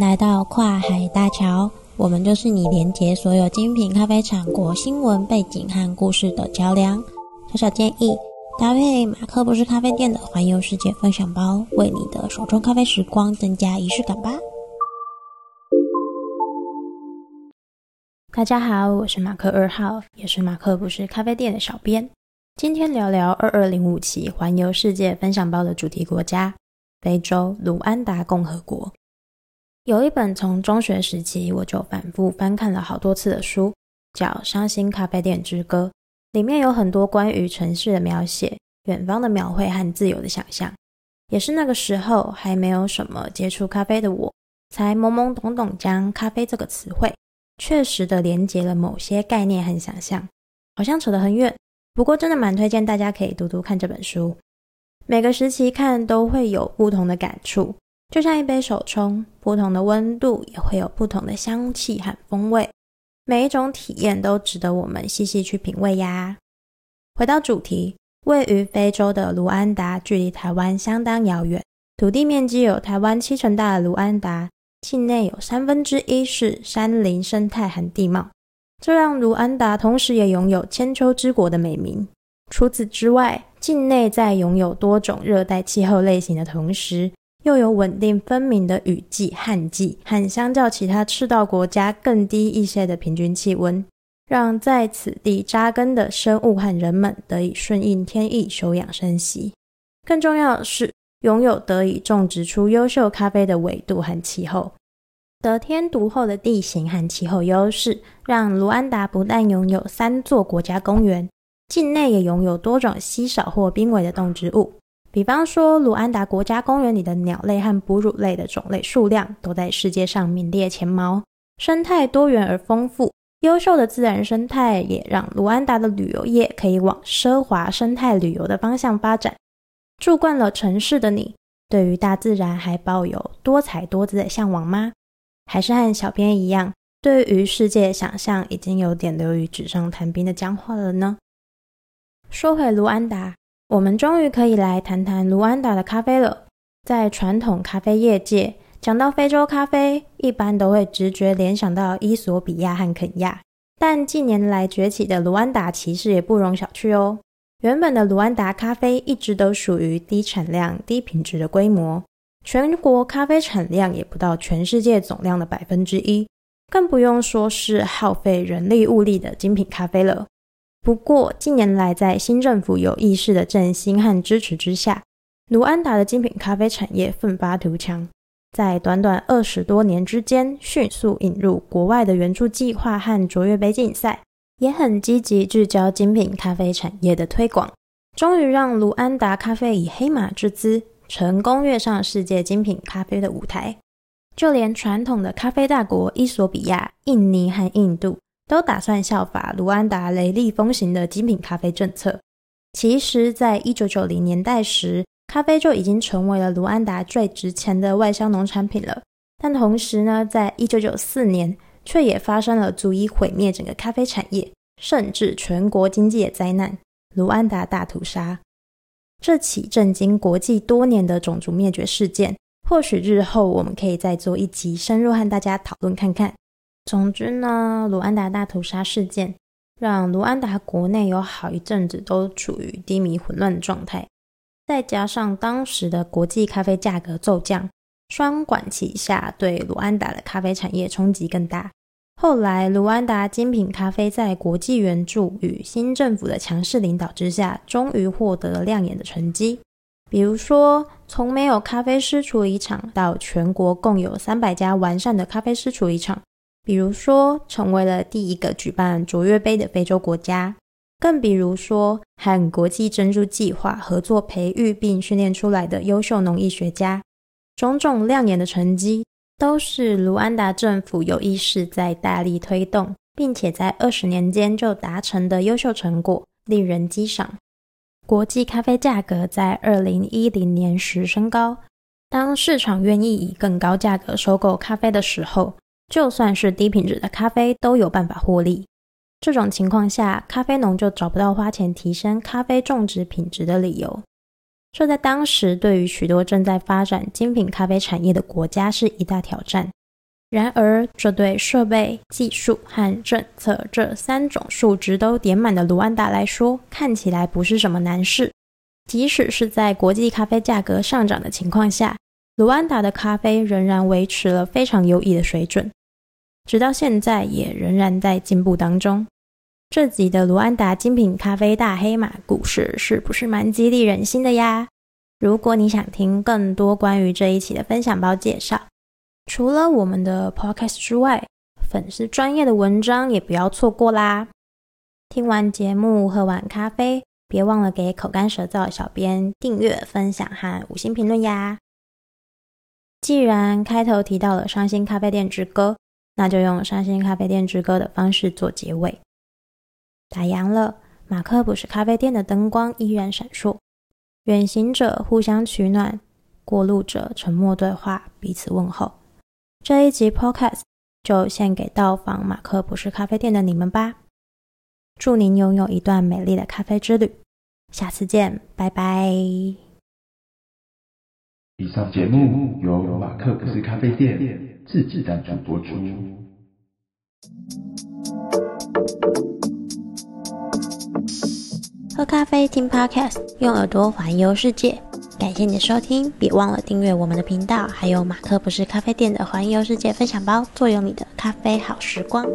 来到跨海大桥，我们就是你连接所有精品咖啡产国新闻背景和故事的桥梁。小小建议，搭配马克不是咖啡店的环游世界分享包，为你的手冲咖啡时光增加仪式感吧。大家好，我是马克二号，也是马克不是咖啡店的小编。今天聊聊二二零五期环游世界分享包的主题国家——非洲卢安达共和国。有一本从中学时期我就反复翻看了好多次的书，叫《伤心咖啡店之歌》，里面有很多关于城市的描写、远方的描绘和自由的想象。也是那个时候还没有什么接触咖啡的我，才懵懵懂懂将咖啡这个词汇确实的连接了某些概念和想象，好像扯得很远。不过真的蛮推荐大家可以读读看这本书，每个时期看都会有不同的感触。就像一杯手冲，不同的温度也会有不同的香气和风味，每一种体验都值得我们细细去品味呀。回到主题，位于非洲的卢安达距离台湾相当遥远，土地面积有台湾七成大的卢安达，境内有三分之一是山林生态和地貌，这让卢安达同时也拥有千秋之国的美名。除此之外，境内在拥有多种热带气候类型的同时，又有稳定分明的雨季、旱季，和相较其他赤道国家更低一些的平均气温，让在此地扎根的生物和人们得以顺应天意休养生息。更重要的是，拥有得以种植出优秀咖啡的纬度和气候，得天独厚的地形和气候优势，让卢安达不但拥有三座国家公园，境内也拥有多种稀少或濒危的动植物。比方说，卢安达国家公园里的鸟类和哺乳类的种类数量都在世界上名列前茅，生态多元而丰富。优秀的自然生态也让卢安达的旅游业可以往奢华生态旅游的方向发展。住惯了城市的你，对于大自然还抱有多彩多姿的向往吗？还是和小编一样，对于世界想象已经有点流于纸上谈兵的僵化了呢？说回卢安达。我们终于可以来谈谈卢安达的咖啡了。在传统咖啡业界，讲到非洲咖啡，一般都会直觉联想到伊索比亚和肯亚。但近年来崛起的卢安达其实也不容小觑哦。原本的卢安达咖啡一直都属于低产量、低品质的规模，全国咖啡产量也不到全世界总量的百分之一，更不用说是耗费人力物力的精品咖啡了。不过，近年来在新政府有意识的振兴和支持之下，卢安达的精品咖啡产业奋发图强，在短短二十多年之间，迅速引入国外的援助计划和卓越杯竞赛，也很积极聚焦精品咖啡产业的推广，终于让卢安达咖啡以黑马之姿，成功跃上世界精品咖啡的舞台。就连传统的咖啡大国伊索比亚、印尼和印度，都打算效法卢安达雷厉风行的精品咖啡政策。其实，在一九九零年代时，咖啡就已经成为了卢安达最值钱的外销农产品了。但同时呢，在一九九四年，却也发生了足以毁灭整个咖啡产业，甚至全国经济的灾难——卢安达大屠杀。这起震惊国际多年的种族灭绝事件，或许日后我们可以再做一集，深入和大家讨论看看。总之呢，卢安达大屠杀事件让卢安达国内有好一阵子都处于低迷混乱的状态，再加上当时的国际咖啡价格骤降，双管齐下，对卢安达的咖啡产业冲击更大。后来，卢安达精品咖啡在国际援助与新政府的强势领导之下，终于获得了亮眼的成绩。比如说，从没有咖啡师处理厂到全国共有三百家完善的咖啡师处理厂。比如说，成为了第一个举办卓越杯的非洲国家；更比如说，和国际珍珠计划合作培育并训练出来的优秀农艺学家，种种亮眼的成绩，都是卢安达政府有意识在大力推动，并且在二十年间就达成的优秀成果，令人激赏。国际咖啡价格在二零一零年时升高，当市场愿意以更高价格收购咖啡的时候，就算是低品质的咖啡都有办法获利，这种情况下，咖啡农就找不到花钱提升咖啡种植品质的理由。这在当时对于许多正在发展精品咖啡产业的国家是一大挑战，然而，这对设备、技术和政策这三种数值都点满的卢安达来说，看起来不是什么难事。即使是在国际咖啡价格上涨的情况下，卢安达的咖啡仍然维持了非常优异的水准，直到现在也仍然在进步当中。这集的卢安达精品咖啡大黑马故事是不是蛮激励人心的呀？如果你想听更多关于这一期的分享包介绍，除了我们的 podcast 之外，粉丝专业的文章也不要错过啦！听完节目，喝完咖啡，别忘了给口干舌燥小编订阅、分享和五星评论呀！既然开头提到了伤心咖啡店之歌，那就用伤心咖啡店之歌的方式做结尾。打烊了，马克不是咖啡店的灯光依然闪烁，远行者互相取暖，过路者沉默对话，彼此问候。这一集 Podcast 就献给到访马克不是咖啡店的你们吧。祝您拥有一段美丽的咖啡之旅，下次见，拜拜。以上节目由马克不是咖啡店自制赞助播出。喝咖啡听 Podcast，用耳朵环游世界。感谢你的收听，别忘了订阅我们的频道，还有马克不是咖啡店的环游世界分享包，坐拥你的咖啡好时光。